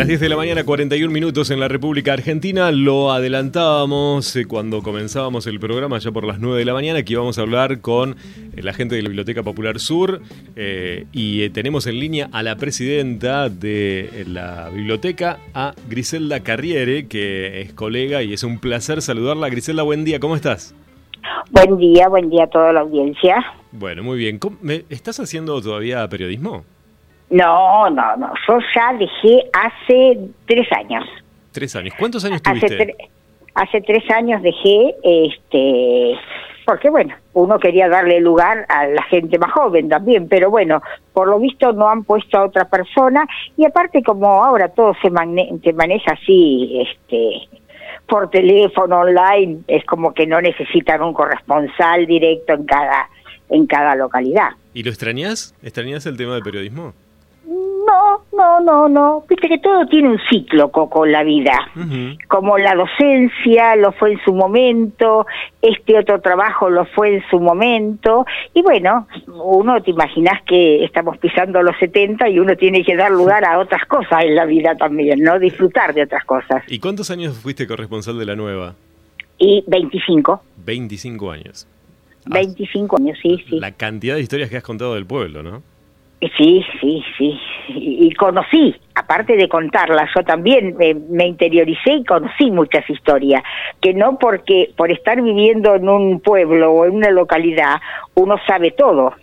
las 10 de la mañana, 41 minutos en la República Argentina. Lo adelantábamos eh, cuando comenzábamos el programa, ya por las 9 de la mañana, que íbamos a hablar con eh, la gente de la Biblioteca Popular Sur. eh, y tenemos en línea a la presidenta de la biblioteca, a Griselda Carriere, que es colega y es un placer saludarla. Griselda, buen día, ¿cómo estás? Buen día, buen día a toda la audiencia. Bueno, muy bien. ¿Cómo- me- ¿Estás haciendo todavía periodismo? No, no, no, yo ya dejé hace tres años. Tres años. ¿Cuántos años Hace, tuviste? tre- hace tres años dejé, este, porque bueno, uno quería darle lugar a la gente más joven también, pero bueno, por lo visto no han puesto a otra persona y aparte como ahora todo se, magne- se maneja así, este, por teléfono, online, es como que no necesitan un corresponsal directo en cada, en cada localidad. ¿Y lo extrañas? ¿Extrañas el tema del periodismo? No, no, no, no. Viste que todo tiene un ciclo, Coco, en la vida. Como la docencia lo fue en su momento, este otro trabajo lo fue en su momento. Y bueno, uno te imaginas que estamos pisando los 70 y uno tiene que dar lugar a otras cosas en la vida también, ¿no? Disfrutar de otras cosas. ¿Y cuántos años fuiste corresponsal de la nueva? Y 25, 25 años. Ah, 25 años, sí, sí. La cantidad de historias que has contado del pueblo, ¿no? Sí, sí, sí. Y, y conocí, aparte de contarlas, yo también me, me interioricé y conocí muchas historias, que no porque por estar viviendo en un pueblo o en una localidad uno sabe todo,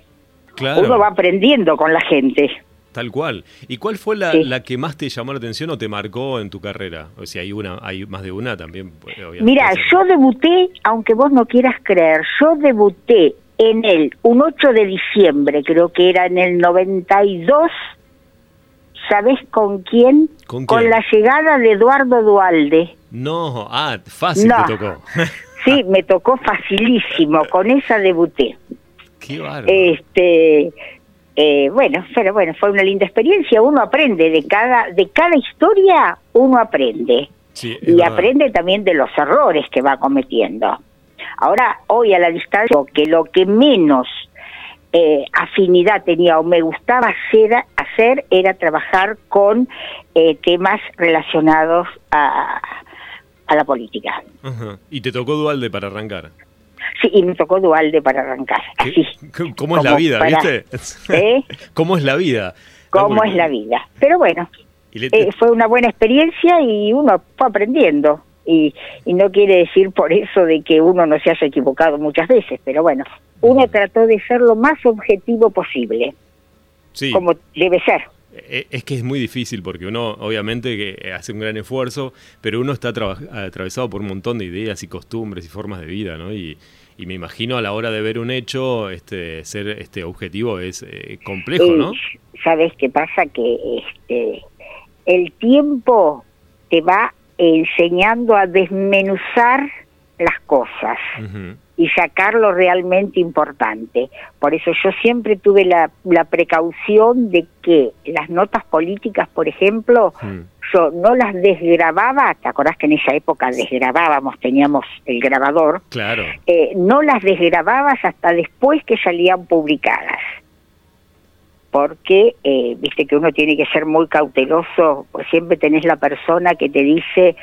Claro, uno va aprendiendo con la gente. tal cual. ¿Y cuál fue la, Sí. la que más te llamó la atención o te marcó en tu carrera? O sea, hay una, hay más de una también. pues. Mira, yo debuté, aunque vos no quieras creer, yo debuté en el, un 8 de diciembre, creo que era en el 92, ¿sabés con quién? ¿Con quién? la llegada de Eduardo Dualde. No, ah, fácil No. te tocó. Sí, me tocó facilísimo, con esa debuté. Qué bárbaro. Este, eh, bueno, pero bueno, fue una linda experiencia. Uno aprende de cada, de cada historia, uno aprende sí, y verdad. aprende también de los errores que va cometiendo. Ahora, hoy a la distancia, que lo que menos eh, afinidad tenía o me gustaba hacer, hacer era trabajar con eh, temas relacionados a, a la política. Ajá. Y te tocó Dualde para arrancar. Sí, y me tocó Dualde para arrancar, ¿Qué- así. ¿Cómo es la vida, para- viste? ¿Eh? ¿Cómo es la vida? ¿Cómo Porque- es la vida? Pero bueno, le- eh, fue una buena experiencia y uno fue aprendiendo. Y, y no quiere decir por eso de que uno no se haya equivocado muchas veces, pero bueno, uno trató de ser lo más objetivo posible, sí. como debe ser. Eh, Es que es muy difícil porque uno, obviamente, que hace un gran esfuerzo, pero uno está atravesado por un montón de ideas y costumbres y formas de vida, ¿no? Y, y me imagino a la hora de ver un hecho, este, ser este objetivo es eh, complejo, Eh, ¿no? ¿Sabes qué pasa? Que este, el tiempo te va enseñando a desmenuzar las cosas. Y sacar lo realmente importante. Por eso yo siempre tuve la, la precaución de que las notas políticas, por ejemplo, Mm. yo no las desgrababa, ¿te acordás que en esa época desgrabábamos, teníamos el grabador? Claro. Eh, no las desgrababas hasta después que salían publicadas. Porque, eh, viste que uno tiene que ser muy cauteloso, pues siempre tenés la persona que te dice,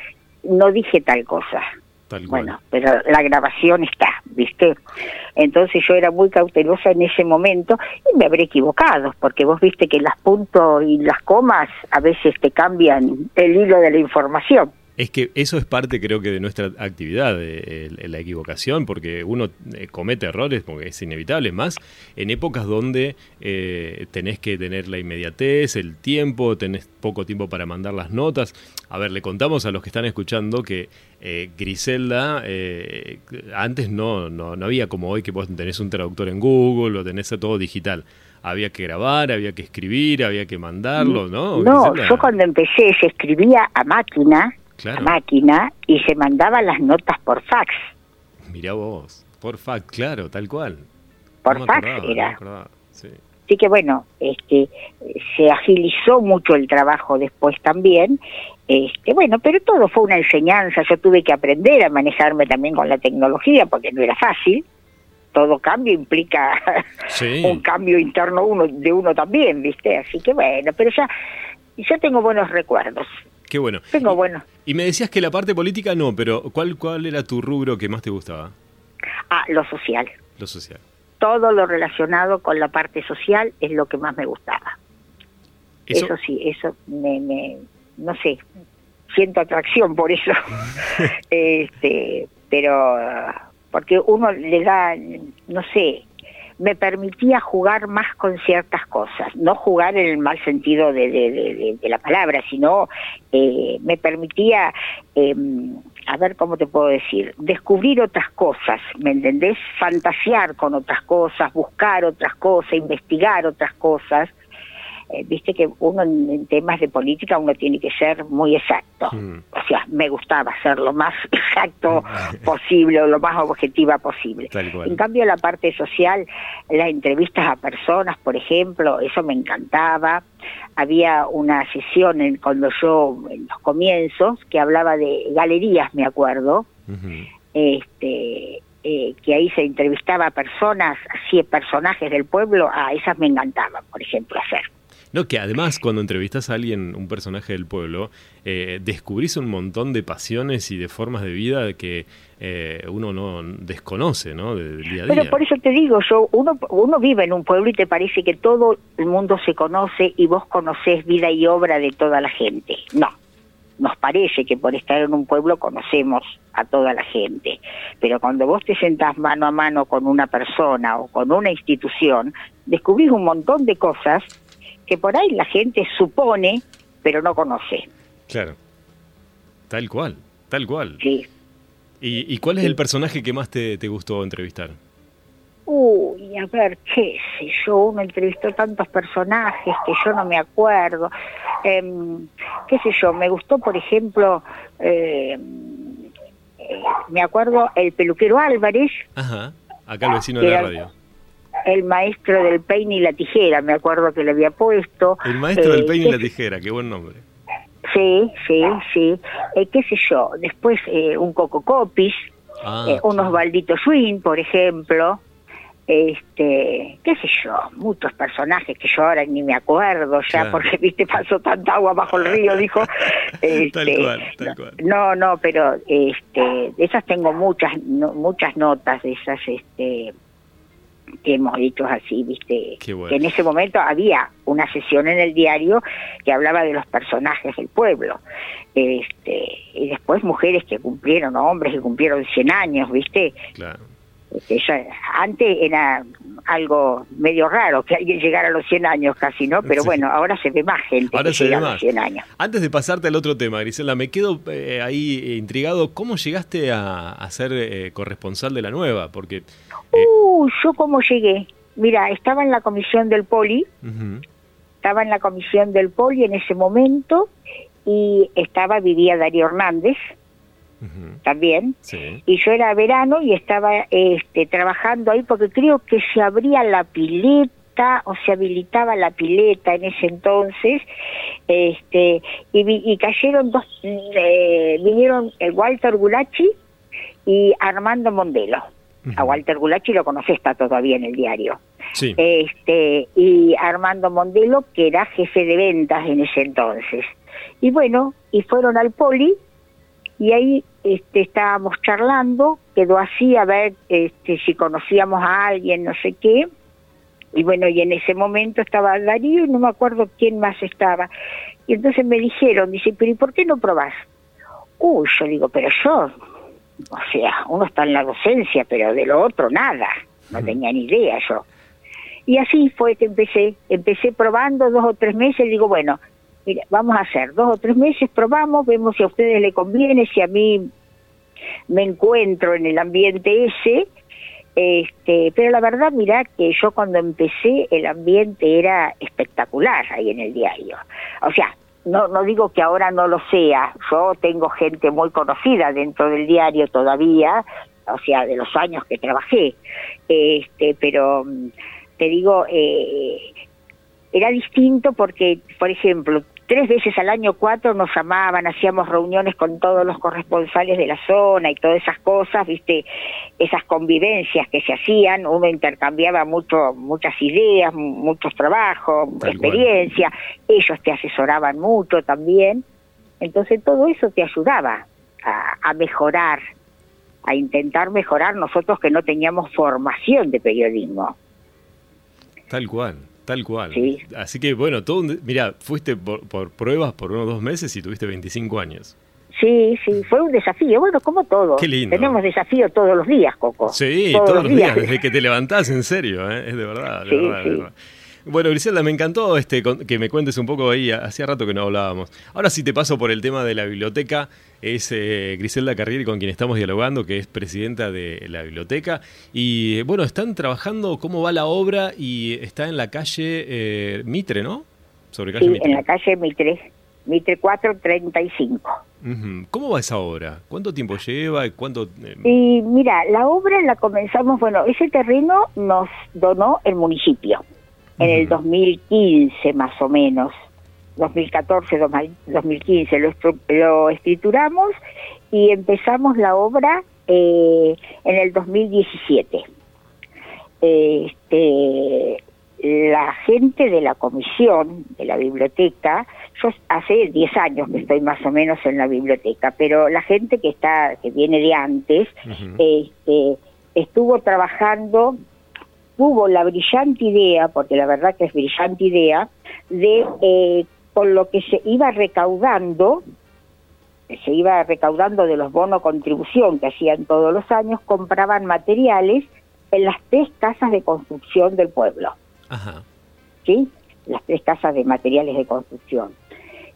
no dije tal cosa. Tal. Bueno, pero la grabación está, ¿viste? Entonces yo era muy cautelosa en ese momento y me habré equivocado, porque vos viste que las puntos y las comas a veces te cambian el hilo de la información. Es que eso es parte, creo que, de nuestra actividad, de, el- la equivocación, porque uno eh, comete errores, porque es inevitable, más en épocas donde eh, tenés que tener la inmediatez, el tiempo, tenés poco tiempo para mandar las notas. A ver, le contamos a los que están escuchando que eh, Griselda, eh, antes no, no, no había como hoy que vos tenés un traductor en Google o tenés todo digital. Había que grabar, había que escribir, había que mandarlo, ¿no? No, Griselda? yo cuando empecé se escribía a máquina, Claro. a máquina, y se mandaban las notas por fax. Mirá vos, por fax, claro, tal cual. Por No fax acordaba, era. sí. Así que bueno, este, se agilizó mucho el trabajo después también. Este, bueno, pero todo fue una enseñanza. Yo tuve que aprender a manejarme también con la tecnología porque no era fácil. Todo cambio implica Sí. un cambio interno uno de uno también, ¿viste? Así que bueno, pero ya yo tengo buenos recuerdos. Qué bueno. Tengo y, buenos. Y me decías que la parte política no, pero ¿cuál, ¿cuál era tu rubro que más te gustaba? Ah, lo social. Lo social. Todo lo relacionado con la parte social es lo que más me gustaba. Eso, sí, eso me, me, no sé, siento atracción por eso. este, pero porque uno le da, no sé, me permitía jugar más con ciertas cosas, no jugar en el mal sentido de, de, de, la palabra, sino eh, me permitía, eh, a ver cómo te puedo decir, descubrir otras cosas, ¿me entendés? Fantasear con otras cosas, buscar otras cosas, investigar otras cosas eh, viste que uno en, temas de política uno tiene que ser muy exacto. Mm. O sea, me gustaba ser lo más exacto posible o lo más objetiva posible. En cambio, la parte social, las entrevistas a personas, por ejemplo, eso me encantaba. Había una sesión en, cuando yo, en los comienzos, que hablaba de galerías, me acuerdo. Este, eh, que ahí se entrevistaba a personas, así personajes del pueblo, a esas me encantaba, por ejemplo, hacer. No, que además cuando entrevistas a alguien, un personaje del pueblo, eh, descubrís un montón de pasiones y de formas de vida que eh, uno no desconoce, ¿no? Del día a día. Pero por eso te digo, yo uno uno vive en un pueblo y te parece que todo el mundo se conoce y vos conocés vida y obra de toda la gente. No, nos parece que por estar en un pueblo conocemos a toda la gente, pero cuando vos te sentás mano a mano con una persona o con una institución, descubrís un montón de cosas que por ahí la gente supone, pero no conoce. Claro. Tal cual, tal cual. Sí. ¿Y, y cuál es el personaje que más te, te, gustó entrevistar? Uy, a ver, qué sé yo, uno entrevistó tantos personajes que yo no me acuerdo. Eh, qué sé yo, me gustó, por ejemplo, eh, eh, me acuerdo el peluquero Álvarez. Ajá, acá el vecino de la radio el maestro del peine y la tijera, me acuerdo que le había puesto. El maestro del eh, peine y la tijera, qué buen nombre. Sí, sí, sí. Eh, qué sé yo, después eh, un Coco Copis, ah, unos Baldito Swing, por ejemplo. Este, qué sé yo, muchos personajes que yo ahora ni me acuerdo ya, porque viste, pasó tanta agua bajo el río, dijo. Este, tal cual, tal cual. No, no, pero este, de esas tengo muchas, muchas notas de esas, este, que hemos dicho así, viste, que en ese momento había una sesión en el diario que hablaba de los personajes del pueblo, este, y después mujeres que cumplieron, hombres que cumplieron 100 años, viste, claro. Este, antes era algo medio raro que alguien llegara a los 100 años casi, ¿no? Pero bueno, ahora se ve más gente ahora que se llega ve más. a los 100 años. Antes de pasarte al otro tema, Grisela, me quedo eh, ahí intrigado. ¿Cómo llegaste a, a ser eh, corresponsal de la nueva? Porque... Eh... Uh, yo cómo llegué. Mira, estaba en la comisión del Poli, estaba en la comisión del Poli en ese momento y estaba, vivía Darío Hernández, también. Y yo era verano y estaba este, trabajando ahí porque creo que se abría la pileta o se habilitaba la pileta en ese entonces este y, y cayeron dos eh, vinieron el Walter Gulachi y Armando Mondelo. A Walter Gulachi lo conocí está todavía en el diario. Este y Armando Mondelo que era jefe de ventas en ese entonces. Y bueno y fueron al poli y ahí este, estábamos charlando, quedó así a ver este, si conocíamos a alguien, no sé qué, y bueno, y en ese momento estaba Darío y no me acuerdo quién más estaba. Y entonces me dijeron, dice, pero ¿y por qué no probás? Uy, yo digo, pero yo, o sea, uno está en la docencia, pero de lo otro nada, no tenía ni idea yo. Y así fue que empecé, empecé probando dos o tres meses, digo, bueno, mira, vamos a hacer dos o tres meses, probamos, vemos si a ustedes le conviene, si a mí me encuentro en el ambiente ese, este, pero la verdad, mira que yo cuando empecé el ambiente era espectacular ahí en el diario. O sea, no, no digo que ahora no lo sea, yo tengo gente muy conocida dentro del diario todavía, o sea, de los años que trabajé, este, pero mm, te digo, eh, era distinto porque, por ejemplo, tres veces al año, cuatro, nos llamaban, hacíamos reuniones con todos los corresponsales de la zona y todas esas cosas, viste, esas convivencias que se hacían, uno intercambiaba mucho, muchas ideas, muchos trabajos, experiencia, ellos te asesoraban mucho también, entonces todo eso te ayudaba a mejorar, a intentar mejorar nosotros que no teníamos formación de periodismo. Tal cual. Tal cual. Sí. Así que bueno, todo mira, fuiste por, pruebas por unos dos meses y tuviste 25 años. Sí, sí, fue un desafío. Bueno, como todo. Qué lindo. Tenemos desafío todos los días, Coco. Sí, todos, los días. desde que te levantás, en serio, ¿eh? es de verdad. De verdad, de verdad. Bueno, Griselda, me encantó este que me cuentes un poco ahí, hacía rato que no hablábamos. Ahora sí te paso por el tema de la biblioteca, es eh, Griselda Carrieri con quien estamos dialogando, que es presidenta de la biblioteca. Y bueno, están trabajando, ¿cómo va la obra? Y está en la calle eh, Mitre, ¿no? Sobre calle sí, en la calle Mitre, Mitre 435. ¿Cómo va esa obra? ¿Cuánto tiempo lleva? ¿Cuánto, eh? Y mira, la obra la comenzamos, bueno, ese terreno nos donó el municipio en el 2015 más o menos, 2014, 2015, lo, lo escrituramos y empezamos la obra eh, en el 2017. Este, la gente de la comisión de la biblioteca, yo hace 10 años que estoy más o menos en la biblioteca, pero la gente que está que viene de antes este, estuvo trabajando tuvo la brillante idea, porque la verdad que es brillante idea, de eh, con lo que se iba recaudando, se iba recaudando de los bonos contribución que hacían todos los años, compraban materiales en las tres casas de construcción del pueblo. Ajá. ¿Sí? Las tres casas de materiales de construcción.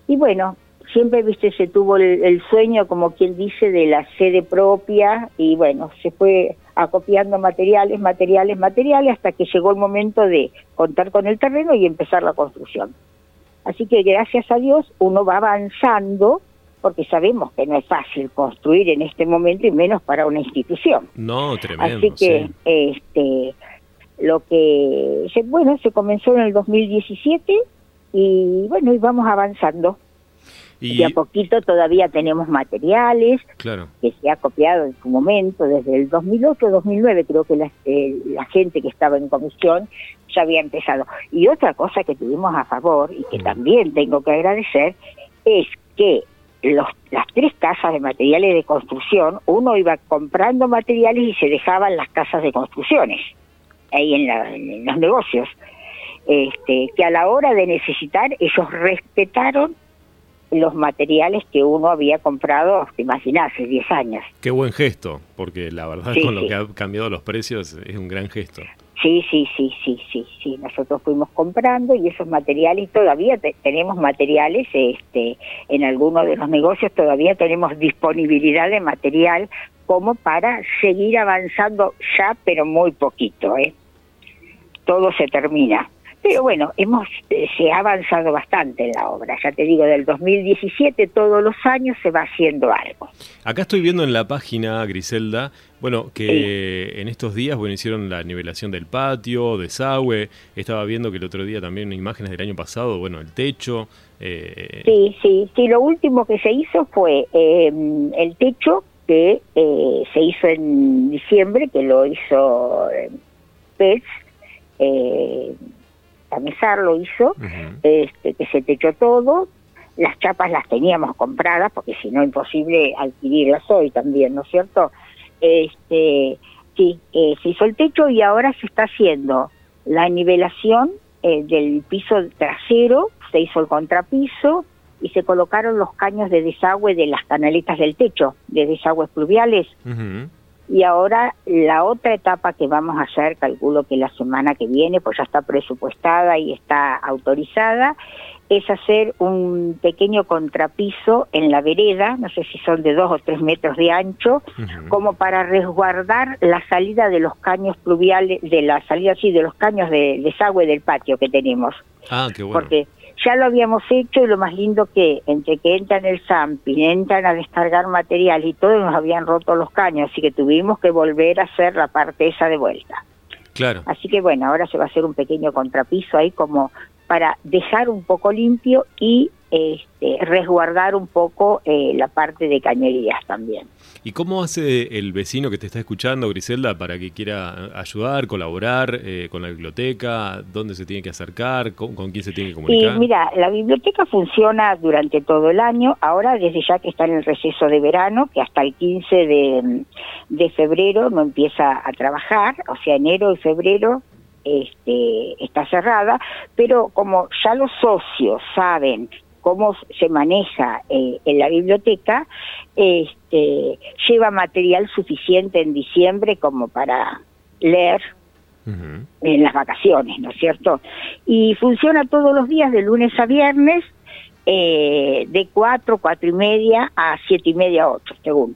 Y bueno, siempre, viste, se tuvo el, sueño, como quien dice, de la sede propia y bueno, se fue acopiando materiales, materiales, materiales, hasta que llegó el momento de contar con el terreno y empezar la construcción. Así que gracias a Dios uno va avanzando porque sabemos que no es fácil construir en este momento y menos para una institución. No, tremendo. Así que este lo que bueno, se comenzó en el 2017 y bueno, y vamos avanzando. Y, a poquito todavía tenemos materiales que se ha copiado en su momento, desde el 2008-2009 creo que la, eh, la, gente que estaba en comisión ya había empezado. Y otra cosa que tuvimos a favor y que mm. también tengo que agradecer es que los, las tres casas de materiales de construcción, uno iba comprando materiales y se dejaban las casas de construcciones ahí en, en los negocios. Este, que a la hora de necesitar ellos respetaron los materiales que uno había comprado, te imaginas, hace 10 años. Qué buen gesto, porque la verdad con lo que ha cambiado los precios es un gran gesto. Sí, sí, sí, sí, sí, sí. Nosotros fuimos comprando y esos materiales, todavía tenemos materiales, este, en algunos de los negocios todavía tenemos disponibilidad de material como para seguir avanzando ya, pero muy poquito, ¿eh? Todo se termina. Pero bueno, hemos eh, se ha avanzado bastante en la obra. Ya te digo, del 2017 todos los años se va haciendo algo. Acá estoy viendo en la página, Griselda, bueno, que en estos días bueno, hicieron la nivelación del patio, desagüe. Estaba viendo que el otro día también imágenes del año pasado, bueno, el techo. Eh... Sí, sí, sí. Lo último que se hizo fue eh, el techo que eh, se hizo en diciembre, que lo hizo PETS. Eh, tamizar lo hizo, este, que se techó todo, las chapas las teníamos compradas, porque si no imposible adquirirlas hoy también, ¿no es cierto? Este, sí, eh, se hizo el techo y ahora se está haciendo la nivelación eh, del piso trasero, se hizo el contrapiso y se colocaron los caños de desagüe de las canaletas del techo, de desagües pluviales. Y ahora la otra etapa que vamos a hacer, calculo que la semana que viene, pues ya está presupuestada y está autorizada, es hacer un pequeño contrapiso en la vereda, no sé si son de dos o tres metros de ancho, como para resguardar la salida de los caños pluviales, de la salida así de los caños de desagüe del patio que tenemos. Ah, qué bueno. Porque ya lo habíamos hecho y lo más lindo que entre que entran el SAMPIN, entran a descargar material y todo, nos habían roto los caños, así que tuvimos que volver a hacer la parte esa de vuelta. Claro. Así que bueno, ahora se va a hacer un pequeño contrapiso ahí como para dejar un poco limpio y este, resguardar un poco eh, la parte de cañerías también. ¿Y cómo hace el vecino que te está escuchando, Griselda, para que quiera ayudar, colaborar eh, con la biblioteca? ¿Dónde se tiene que acercar? ¿Con, quién se tiene que comunicar? Y mira, la biblioteca funciona durante todo el año. Ahora, desde ya que está en el receso de verano, que hasta el 15 de, de febrero no empieza a trabajar, o sea, enero y febrero este, está cerrada, pero como ya los socios saben cómo se maneja eh, en la biblioteca, este, lleva material suficiente en diciembre como para leer en las vacaciones, ¿no es cierto? Y funciona todos los días de lunes a viernes eh, de cuatro, cuatro y media a siete y media, ocho, según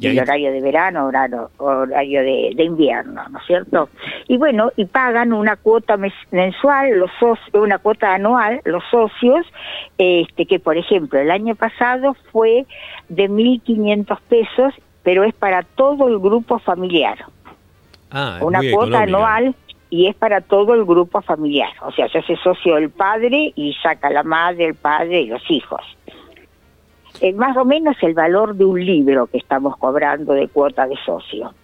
el horario de verano, horario, horario de, invierno, ¿no es cierto? Y bueno, y pagan una cuota mensual, los una cuota anual, los socios, este que por ejemplo el año pasado fue de 1.500 pesos, pero es para todo el grupo familiar. Ah, una cuota anual y es para todo el grupo familiar. O sea, se hace socio el padre y saca la madre, el padre y los hijos eh, más o menos el valor de un libro que estamos cobrando de cuota de socio.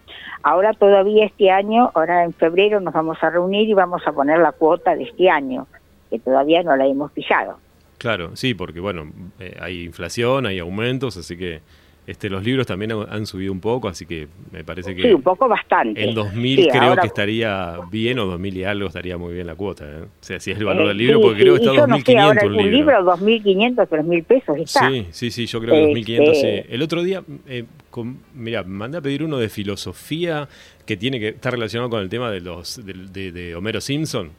Ahora todavía este año, ahora en febrero nos vamos a reunir y vamos a poner la cuota de este año, que todavía no la hemos fijado. Claro, sí, porque bueno, eh, hay inflación, hay aumentos, así que este, los libros también han subido un poco, así que me parece que... Sí, un poco bastante. En 2000 creo que estaría bien, o 2000 y algo estaría muy bien la cuota. ¿eh? O sea, si es el valor del libro, porque creo que está 2500 un libro. 2500, 3000 pesos está. Sí, sí, sí, yo creo que 2500, sí. Este el otro día, eh, mira, mandé a pedir uno de filosofía que tiene que estar relacionado con el tema de, los, de, de, Homero Simpson.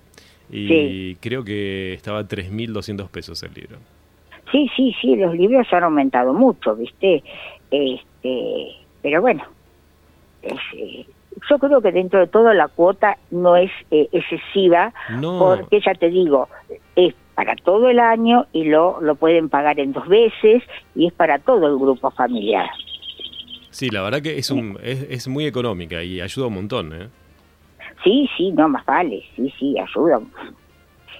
Y creo que estaba 3.200 pesos el libro. Sí, sí, sí, los libros han aumentado mucho, ¿viste? Este, pero bueno, eh, yo creo que dentro de todo la cuota no es eh, excesiva, porque ya te digo, es para todo el año y lo, lo pueden pagar en dos veces y es para todo el grupo familiar. Sí, la verdad que es, un, es, es muy económica y ayuda un montón, ¿eh? Sí, sí, no más vale, sí, sí, ayuda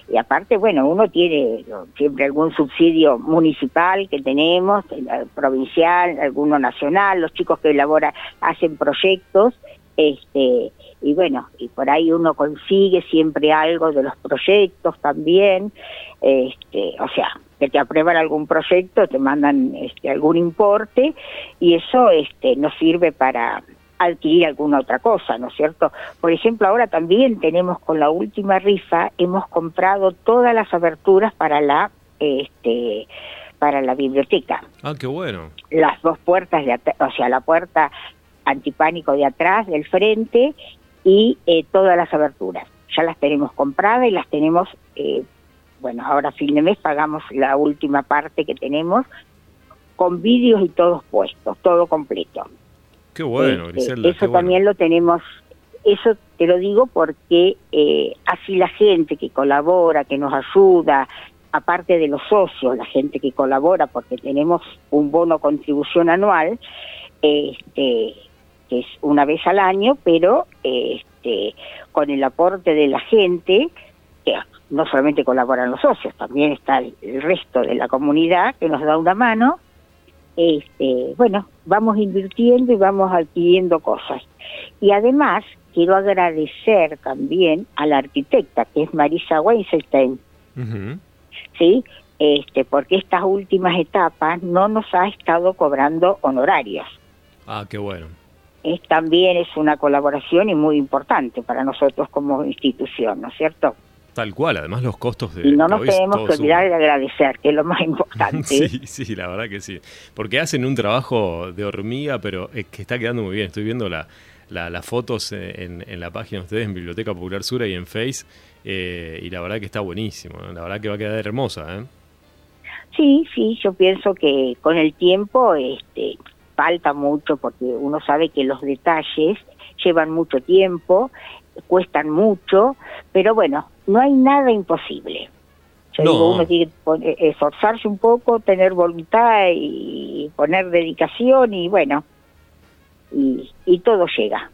y aparte, bueno, uno tiene siempre algún subsidio municipal que tenemos, provincial, alguno nacional, los chicos que elaboran, hacen proyectos, este, y bueno, y por ahí uno consigue siempre algo de los proyectos también, este, o sea, que te aprueban algún proyecto, te mandan este, algún importe, y eso este, nos sirve para adquirir alguna otra cosa, ¿no es cierto? Por ejemplo, ahora también tenemos con la última rifa, hemos comprado todas las aberturas para la, este, para la biblioteca. Ah, qué bueno. Las dos puertas, de o sea, la puerta antipánico de atrás, del frente y eh, todas las aberturas. Ya las tenemos compradas y las tenemos, eh, bueno, ahora a fin de mes pagamos la última parte que tenemos con vídeos y todos puestos, todo completo. Qué bueno, este, Griselda. eso también lo tenemos, eso te lo digo porque eh, así la gente que colabora, que nos ayuda, aparte de los socios, la gente que colabora, porque tenemos un bono contribución anual, este, que es una vez al año, pero este, con el aporte de la gente, que no solamente colaboran los socios, también está el resto de la comunidad que nos da una mano, este, bueno, vamos invirtiendo y vamos adquiriendo cosas. Y además quiero agradecer también a la arquitecta, que es Marisa Weinstein, ¿sí? Este, porque estas últimas etapas no nos ha estado cobrando honorarios. Ah, qué bueno. Es, también es una colaboración y muy importante para nosotros como institución, ¿no es cierto? Tal cual, además los costos de... Y no nos tenemos que olvidar de agradecer, que es lo más importante. sí, sí, la verdad que sí. Porque hacen un trabajo de hormiga, pero es que está quedando muy bien. Estoy viendo la, las fotos en, en, la página de ustedes, en Biblioteca Popular Sura y en Face, eh, y la verdad que está buenísimo. La verdad que va a quedar hermosa. ¿eh? Sí, sí, yo pienso que con el tiempo este, falta mucho, porque uno sabe que los detalles llevan mucho tiempo, cuestan mucho, pero bueno, no hay nada imposible. Yo digo, uno tiene que esforzarse un poco, tener voluntad y poner dedicación y bueno, y, y todo llega.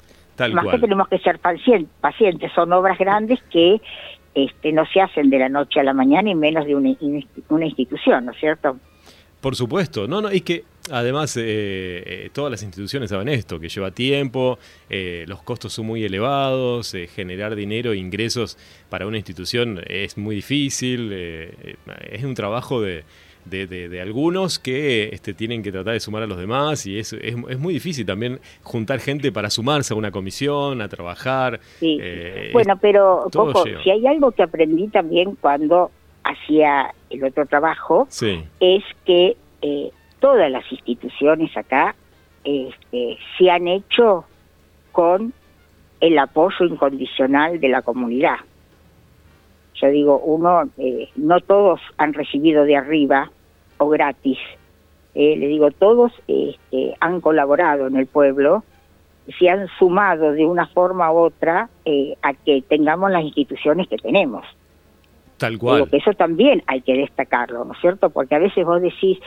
Más que tenemos que ser pacientes, son obras grandes que este, no se hacen de la noche a la mañana y menos de una, una institución, ¿no es cierto? Por supuesto, no, no, y que además eh, eh, todas las instituciones saben esto, que lleva tiempo, eh, los costos son muy elevados, generar dinero e ingresos para una institución es muy difícil, es un trabajo de, de, algunos que este, tienen que tratar de sumar a los demás y es, es, muy difícil también juntar gente para sumarse a una comisión, a trabajar. Sí. bueno, pero Coco, si hay algo que aprendí también cuando hacía el otro trabajo, es que eh, todas las instituciones acá este, se han hecho con el apoyo incondicional de la comunidad. Yo digo, uno, eh, no todos han recibido de arriba o gratis. Eh, le digo, todos este, han colaborado en el pueblo, se han sumado de una forma u otra a que tengamos las instituciones que tenemos. Tal cual. que eso también hay que destacarlo, ¿no es cierto? Porque a veces vos decís,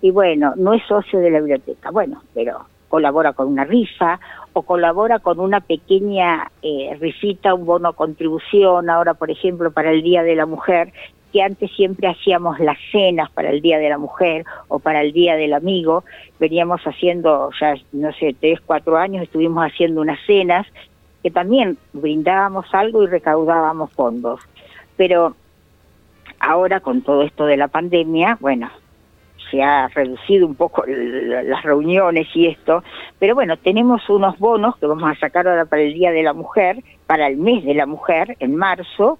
y bueno, no es socio de la biblioteca, bueno, pero colabora con una rifa o colabora con una pequeña eh, rifita, un bono contribución, ahora por ejemplo para el Día de la Mujer, que antes siempre hacíamos las cenas para el Día de la Mujer o para el Día del Amigo, veníamos haciendo ya, no sé, tres, cuatro años estuvimos haciendo unas cenas que también brindábamos algo y recaudábamos fondos. Pero Ahora con todo esto de la pandemia, bueno, se ha reducido un poco las reuniones y esto, pero bueno, tenemos unos bonos que vamos a sacar ahora para el Día de la Mujer, para el mes de la mujer, en marzo,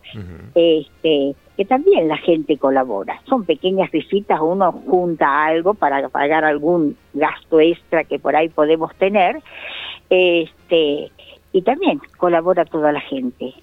este, que también la gente colabora. Son pequeñas visitas, uno junta algo para pagar algún gasto extra que por ahí podemos tener, este, y también colabora toda la gente.